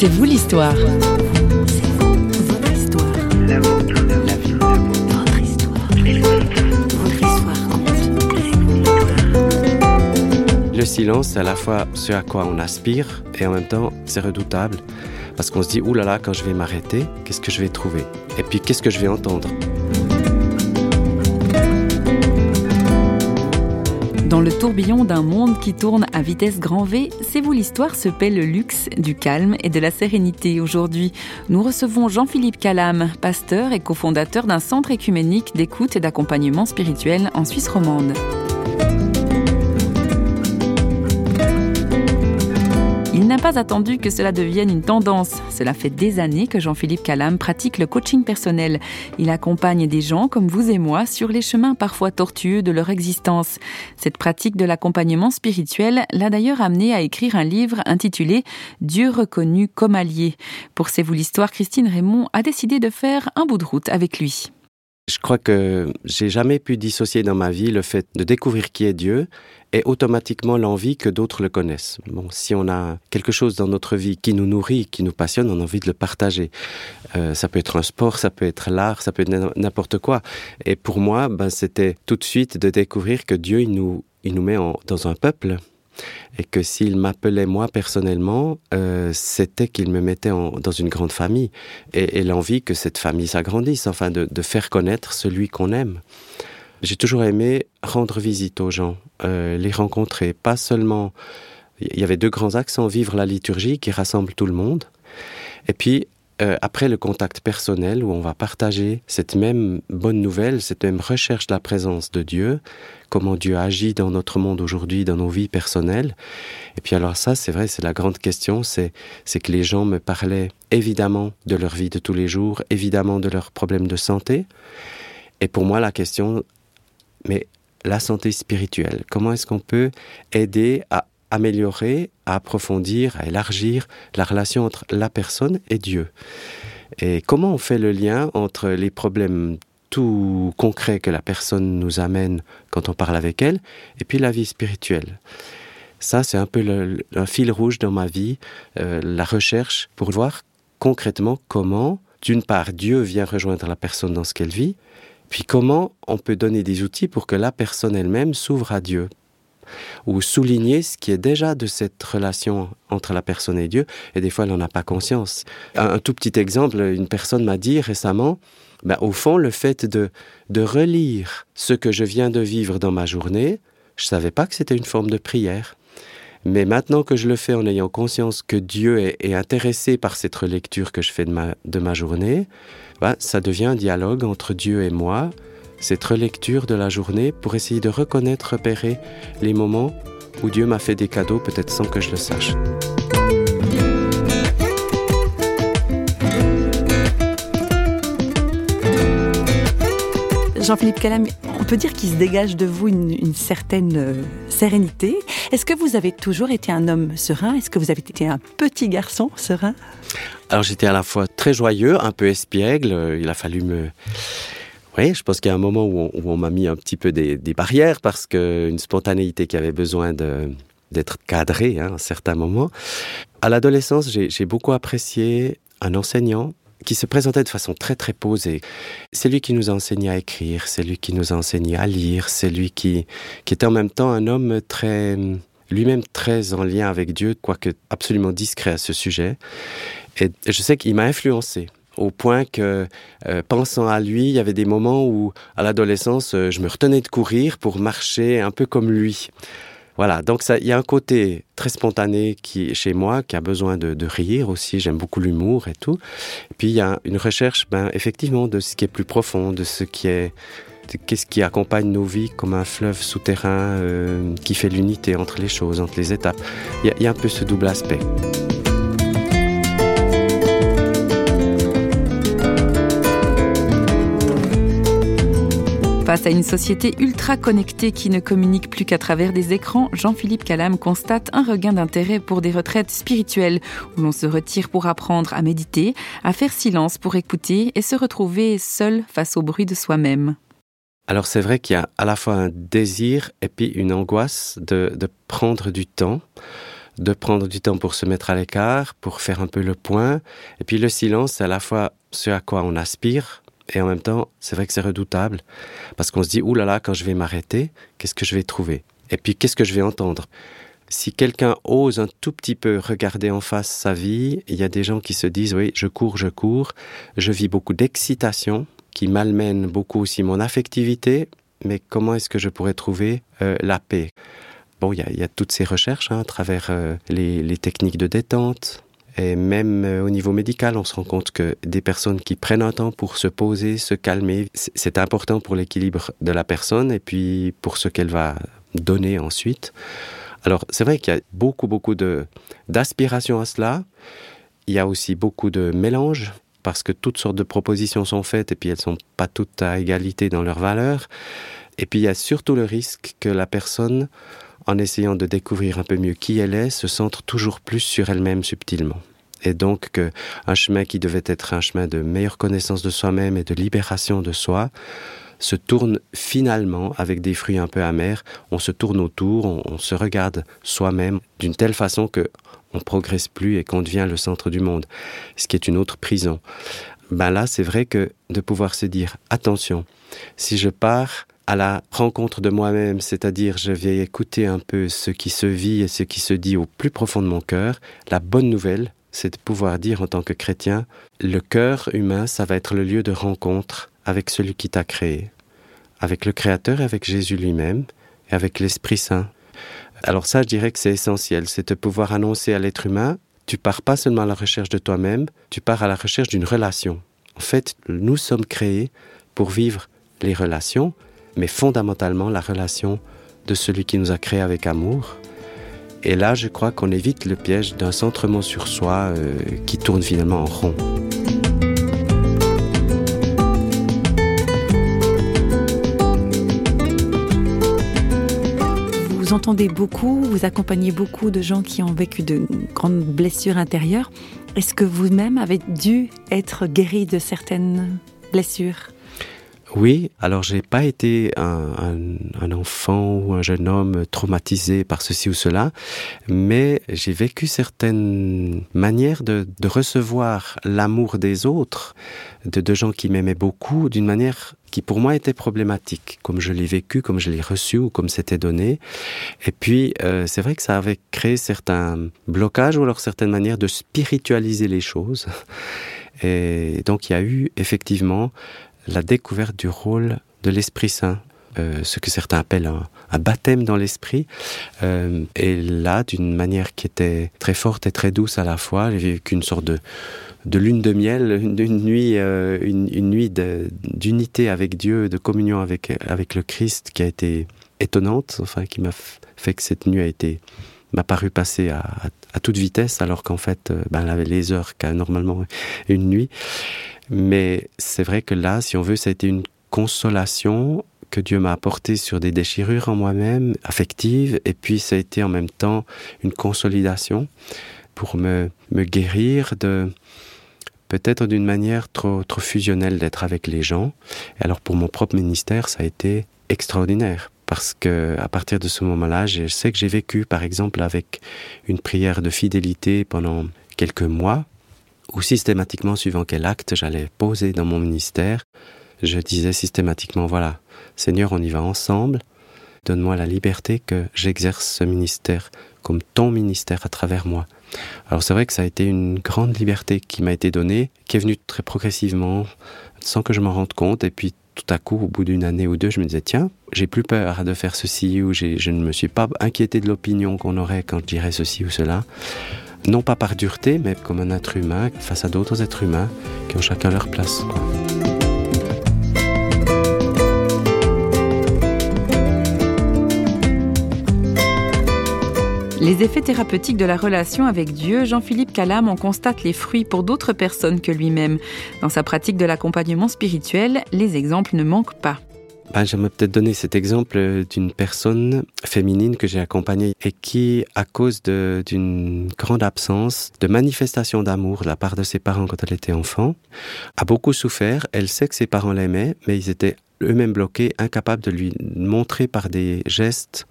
C'est vous l'histoire. Le silence, c'est à la fois ce à quoi on aspire et en même temps, c'est redoutable. Parce qu'on se dit, oulala, là là, quand je vais m'arrêter, qu'est-ce que je vais trouver? Et puis, qu'est-ce que je vais entendre? Dans le tourbillon d'un monde qui tourne à vitesse grand V, C'est vous l'histoire se paie le luxe du calme et de la sérénité. Aujourd'hui, nous recevons Jean-Philippe Calam, pasteur et cofondateur d'un centre écuménique d'écoute et d'accompagnement spirituel en Suisse romande. N'a pas attendu que cela devienne une tendance. Cela fait des années que Jean-Philippe Calam pratique le coaching personnel. Il accompagne des gens comme vous et moi sur les chemins parfois tortueux de leur existence. Cette pratique de l'accompagnement spirituel l'a d'ailleurs amené à écrire un livre intitulé Dieu reconnu comme allié. Pour C'est vous l'histoire, Christine Raymond a décidé de faire un bout de route avec lui. Je crois que j'ai jamais pu dissocier dans ma vie le fait de découvrir qui est Dieu et automatiquement l'envie que d'autres le connaissent. Bon, si on a quelque chose dans notre vie qui nous nourrit, qui nous passionne, on a envie de le partager. Euh, ça peut être un sport, ça peut être l'art, ça peut être n'importe quoi. Et pour moi, ben, c'était tout de suite de découvrir que Dieu, il nous, il nous met dans un peuple et que s'il m'appelait moi personnellement, euh, c'était qu'il me mettait dans une grande famille et, l'envie que cette famille s'agrandisse, enfin de, faire connaître celui qu'on aime. J'ai toujours aimé rendre visite aux gens, euh, les rencontrer, pas seulement. Il y avait deux grands axes vivre la liturgie qui rassemble tout le monde, et puis euh, après le contact personnel où on va partager cette même bonne nouvelle, cette même recherche de la présence de Dieu, comment Dieu agit dans notre monde aujourd'hui, dans nos vies personnelles. Et puis alors ça, c'est vrai, c'est la grande question, c'est c'est que les gens me parlaient évidemment de leur vie de tous les jours, évidemment de leurs problèmes de santé. Et pour moi, la question, mais la santé spirituelle, comment est-ce qu'on peut aider à améliorer, à approfondir, à élargir la relation entre la personne et Dieu. Et comment on fait le lien entre les problèmes tout concrets que la personne nous amène quand on parle avec elle, et puis la vie spirituelle? Ça, c'est un peu le, un fil rouge dans ma vie, euh, la recherche pour voir concrètement comment, d'une part, Dieu vient rejoindre la personne dans ce qu'elle vit, puis comment on peut donner des outils pour que la personne elle-même s'ouvre à Dieu, ou souligner ce qui est déjà de cette relation entre la personne et Dieu, et des fois elle n'en a pas conscience. Un, tout petit exemple, une personne m'a dit récemment, ben, au fond, le fait de, de relire ce que je viens de vivre dans ma journée, je ne savais pas que c'était une forme de prière. Mais maintenant que je le fais en ayant conscience que Dieu est, intéressé par cette relecture que je fais de ma, de ma journée, ben, ça devient un dialogue entre Dieu et moi, cette relecture de la journée pour essayer de reconnaître, repérer les moments où Dieu m'a fait des cadeaux peut-être sans que je le sache. Jean-Philippe Calam, on peut dire qu'il se dégage de vous une, certaine euh, sérénité. Est-ce que vous avez toujours été un homme serein? Est-ce que vous avez été un petit garçon serein? Alors j'étais à la fois très joyeux, un peu espiègle. Il a fallu me oui, je pense qu'il y a un moment où on, m'a mis un petit peu des, barrières parce qu'une spontanéité qui avait besoin d'être cadrée hein, à un certain moment. À l'adolescence, j'ai beaucoup apprécié un enseignant qui se présentait de façon très très posée. C'est lui qui nous a enseigné à écrire, c'est lui qui nous a enseigné à lire, c'est lui qui, qui était en même temps un homme très lui-même très en lien avec Dieu, quoique absolument discret à ce sujet. Et je sais qu'il m'a influencé au point que, euh, pensant à lui, il y avait des moments où, à l'adolescence, euh, je me retenais de courir pour marcher un peu comme lui. Voilà, donc il y a un côté très spontané qui chez moi, qui a besoin de, rire aussi. J'aime beaucoup l'humour et tout. Puis il y a une recherche, ben, effectivement, de ce qui est plus profond, de ce qui est, qu'est-ce qui accompagne nos vies comme un fleuve souterrain euh, qui fait l'unité entre les choses, entre les étapes. Il y a un peu ce double aspect. Face à une société ultra connectée qui ne communique plus qu'à travers des écrans, Jean-Philippe Calam constate un regain d'intérêt pour des retraites spirituelles où l'on se retire pour apprendre à méditer, à faire silence pour écouter et se retrouver seul face au bruit de soi-même. Alors c'est vrai qu'il y a à la fois un désir et puis une angoisse de, prendre du temps de prendre du temps pour se mettre à l'écart, pour faire un peu le point. Et puis le silence, c'est à la fois ce à quoi on aspire, et en même temps, c'est vrai que c'est redoutable, parce qu'on se dit, oulala, là quand je vais m'arrêter, qu'est-ce que je vais trouver? Et puis, qu'est-ce que je vais entendre? Si quelqu'un ose un tout petit peu regarder en face sa vie, il y a des gens qui se disent oui, je cours, je cours, je vis beaucoup d'excitation qui malmène beaucoup aussi mon affectivité, mais comment est-ce que je pourrais trouver euh, la paix? Bon, il y, a, toutes ces recherches hein, à travers euh, les, techniques de détente, et même euh, au niveau médical, on se rend compte que des personnes qui prennent un temps pour se poser, se calmer, c'est important pour l'équilibre de la personne et puis pour ce qu'elle va donner ensuite. Alors, c'est vrai qu'il y a beaucoup, beaucoup d'aspiration à cela. Il y a aussi beaucoup de mélange parce que toutes sortes de propositions sont faites et puis elles sont pas toutes à égalité dans leurs valeurs. Et puis il y a surtout le risque que la personne, en essayant de découvrir un peu mieux qui elle est, se centre toujours plus sur elle-même subtilement. Et donc qu'un chemin qui devait être un chemin de meilleure connaissance de soi-même et de libération de soi se tourne finalement avec des fruits un peu amers. On se tourne autour, on, se regarde soi-même d'une telle façon que on progresse plus et qu'on devient le centre du monde, ce qui est une autre prison. Ben là, c'est vrai que de pouvoir se dire attention, si je pars à la rencontre de moi-même, c'est-à-dire je vais écouter un peu ce qui se vit et ce qui se dit au plus profond de mon cœur, la bonne nouvelle, c'est de pouvoir dire en tant que chrétien, le cœur humain, ça va être le lieu de rencontre avec celui qui t'a créé, avec le Créateur, avec Jésus lui-même, et avec l'Esprit Saint. Alors ça, je dirais que c'est essentiel, c'est de pouvoir annoncer à l'être humain, tu pars pas seulement à la recherche de toi-même, tu pars à la recherche d'une relation. En fait, nous sommes créés pour vivre les relations, mais fondamentalement la relation de celui qui nous a créés avec amour. Et là, je crois qu'on évite le piège d'un centrement sur soi euh, qui tourne finalement en rond. Vous entendez beaucoup, vous accompagnez beaucoup de gens qui ont vécu de grandes blessures intérieures. Est-ce que vous-même avez dû être guéri de certaines blessures? Oui, alors j'ai pas été un, enfant ou un jeune homme traumatisé par ceci ou cela, mais j'ai vécu certaines manières de, recevoir l'amour des autres, de, de gens qui m'aimaient beaucoup, d'une manière qui pour moi était problématique, comme je l'ai vécu, comme je l'ai reçu ou comme c'était donné. Et puis, euh, c'est vrai que ça avait créé certains blocages ou alors certaines manières de spiritualiser les choses. Et donc, il y a eu effectivement la découverte du rôle de l'Esprit Saint, euh, ce que certains appellent un, baptême dans l'esprit. Euh, et là, d'une manière qui était très forte et très douce à la fois, j'ai vécu une sorte de, lune de miel, une, nuit, euh, d'unité avec Dieu, de communion avec, avec le Christ qui a été étonnante, enfin, qui m'a fait que cette nuit a été m'a paru passer à, toute vitesse, alors qu'en fait, ben, elle avait les heures qu'a normalement une nuit. Mais c'est vrai que là, si on veut, ça a été une consolation que Dieu m'a apportée sur des déchirures en moi-même, affectives, et puis ça a été en même temps une consolidation pour me, me guérir de peut-être d'une manière trop, trop fusionnelle d'être avec les gens. Et alors pour mon propre ministère, ça a été extraordinaire parce que à partir de ce moment-là, je sais que j'ai vécu, par exemple, avec une prière de fidélité pendant quelques mois, ou systématiquement, suivant quel acte j'allais poser dans mon ministère, je disais systématiquement, voilà, Seigneur, on y va ensemble, donne-moi la liberté que j'exerce ce ministère comme ton ministère à travers moi. Alors c'est vrai que ça a été une grande liberté qui m'a été donnée, qui est venue très progressivement, sans que je m'en rende compte, et puis tout à coup, au bout d'une année ou deux, je me disais, tiens, j'ai plus peur de faire ceci, ou je ne me suis pas inquiété de l'opinion qu'on aurait quand je dirais ceci ou cela non pas par dureté, mais comme un être humain face à d'autres êtres humains qui ont chacun leur place. Les effets thérapeutiques de la relation avec Dieu, Jean-Philippe Calam en constate les fruits pour d'autres personnes que lui-même. Dans sa pratique de l'accompagnement spirituel, les exemples ne manquent pas. Ben, J'aimerais peut-être donner cet exemple d'une personne féminine que j'ai accompagnée et qui, à cause d'une grande absence de manifestation d'amour de la part de ses parents quand elle était enfant, a beaucoup souffert. Elle sait que ses parents l'aimaient, mais ils étaient eux-mêmes bloqués, incapables de lui montrer par des gestes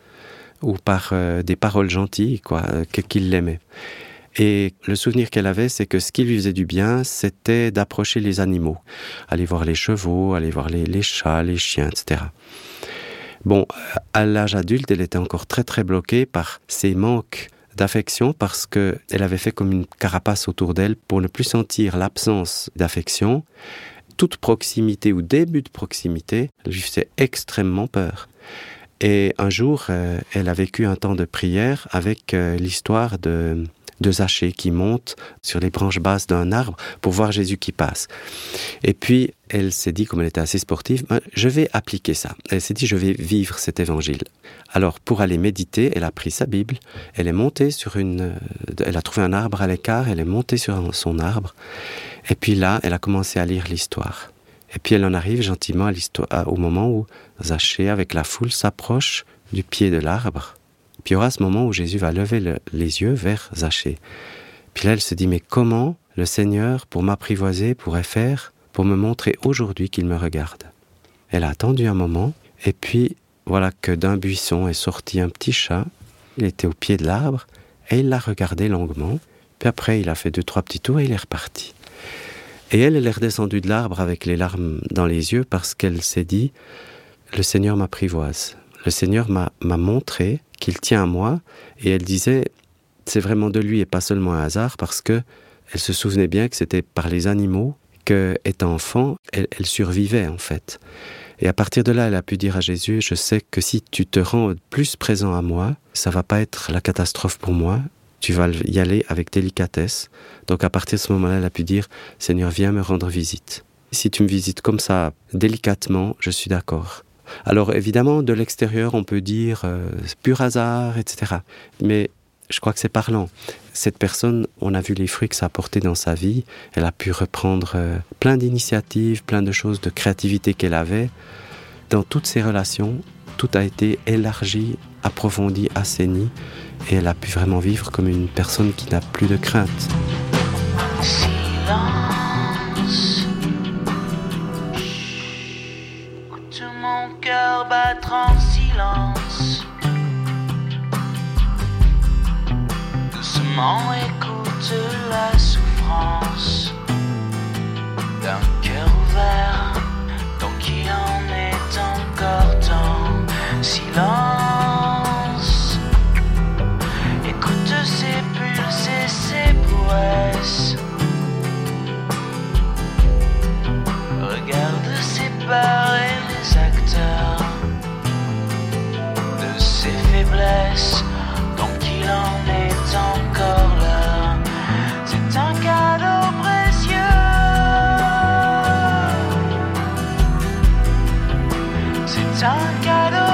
ou par euh, des paroles gentilles, quoi, qu'il l'aimait. Et le souvenir qu'elle avait, c'est que ce qui lui faisait du bien, c'était d'approcher les animaux, aller voir les chevaux, aller voir les, chats, les chiens, etc. Bon, à l'âge adulte, elle était encore très très bloquée par ces manques d'affection parce que elle avait fait comme une carapace autour d'elle pour ne plus sentir l'absence d'affection. Toute proximité ou début de proximité lui faisait extrêmement peur. Et un jour, euh, elle a vécu un temps de prière avec euh, l'histoire de de Zachée qui monte sur les branches basses d'un arbre pour voir Jésus qui passe. Et puis, elle s'est dit, comme elle était assez sportive, ben, je vais appliquer ça. Elle s'est dit, je vais vivre cet évangile. Alors, pour aller méditer, elle a pris sa Bible, elle est montée sur une, euh, elle a trouvé un arbre à l'écart, elle est montée sur son arbre, et puis là, elle a commencé à lire l'histoire. Et puis elle en arrive gentiment à au moment où Zachée, avec la foule, s'approche du pied de l'arbre puis il y aura ce moment où Jésus va lever le, les yeux vers Zachée. Puis là, elle se dit, mais comment le Seigneur, pour m'apprivoiser, pourrait faire pour me montrer aujourd'hui qu'il me regarde? Elle a attendu un moment, et puis voilà que d'un buisson est sorti un petit chat. Il était au pied de l'arbre, et il l'a regardé longuement. Puis après, il a fait deux, trois petits tours et il est reparti. Et elle, elle est redescendue de l'arbre avec les larmes dans les yeux parce qu'elle s'est dit, le Seigneur m'apprivoise. Le Seigneur m'a montré qu'il tient à moi, et elle disait, c'est vraiment de lui et pas seulement un hasard, parce que elle se souvenait bien que c'était par les animaux que, étant enfant, elle, elle, survivait en fait. Et à partir de là, elle a pu dire à Jésus, je sais que si tu te rends plus présent à moi, ça va pas être la catastrophe pour moi, tu vas y aller avec délicatesse. Donc à partir de ce moment-là, elle a pu dire, Seigneur, viens me rendre visite. Si tu me visites comme ça, délicatement, je suis d'accord. Alors évidemment, de l'extérieur, on peut dire euh, pur hasard, etc. Mais je crois que c'est parlant. Cette personne, on a vu les fruits que ça a porté dans sa vie. Elle a pu reprendre euh, plein d'initiatives, plein de choses de créativité qu'elle avait. Dans toutes ses relations, tout a été élargi, approfondi, assaini. Et elle a pu vraiment vivre comme une personne qui n'a plus de crainte. cœur battre en silence. Doucement écoute la souffrance d'un cœur ouvert, Écoute ses pulses et ses prouesses. Regarde ses pas donc il en est encore là. C'est un cadeau précieux. C'est un cadeau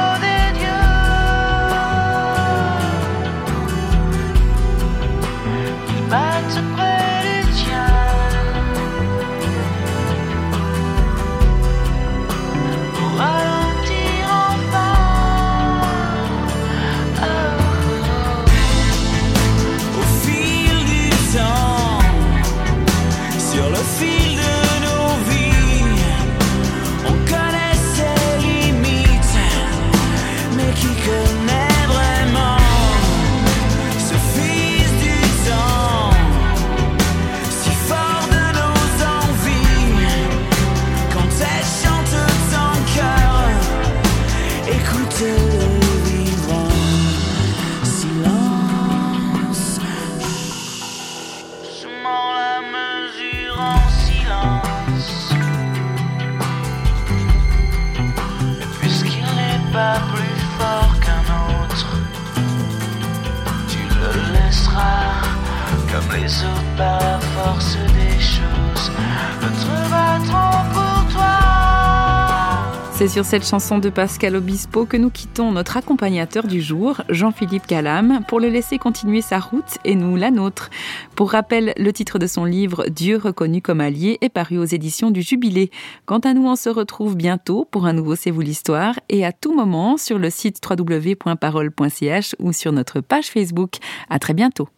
C'est sur cette chanson de Pascal Obispo que nous quittons notre accompagnateur du jour, Jean-Philippe Calam, pour le laisser continuer sa route et nous la nôtre. Pour rappel, le titre de son livre Dieu reconnu comme allié est paru aux éditions du Jubilé. Quant à nous, on se retrouve bientôt pour un nouveau C'est vous l'histoire et à tout moment sur le site www.parole.ch ou sur notre page Facebook. À très bientôt.